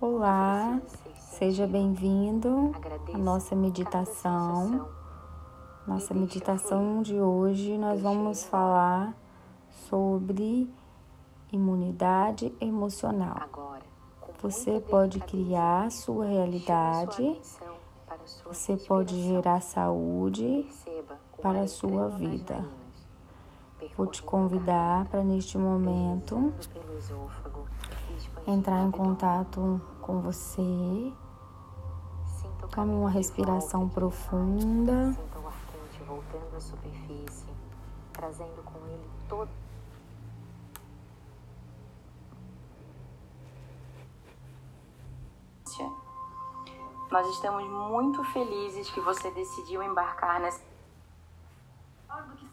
Olá, seja bem-vindo à nossa meditação. Nossa meditação de hoje nós vamos falar sobre imunidade emocional. Você pode criar sua realidade, você pode gerar saúde para a sua vida. Vou te convidar para neste momento entrar em contato com você. Tome uma respiração profunda. Sinta o ar quente voltando à superfície, trazendo com ele todo Nós estamos muito felizes que você decidiu embarcar nessa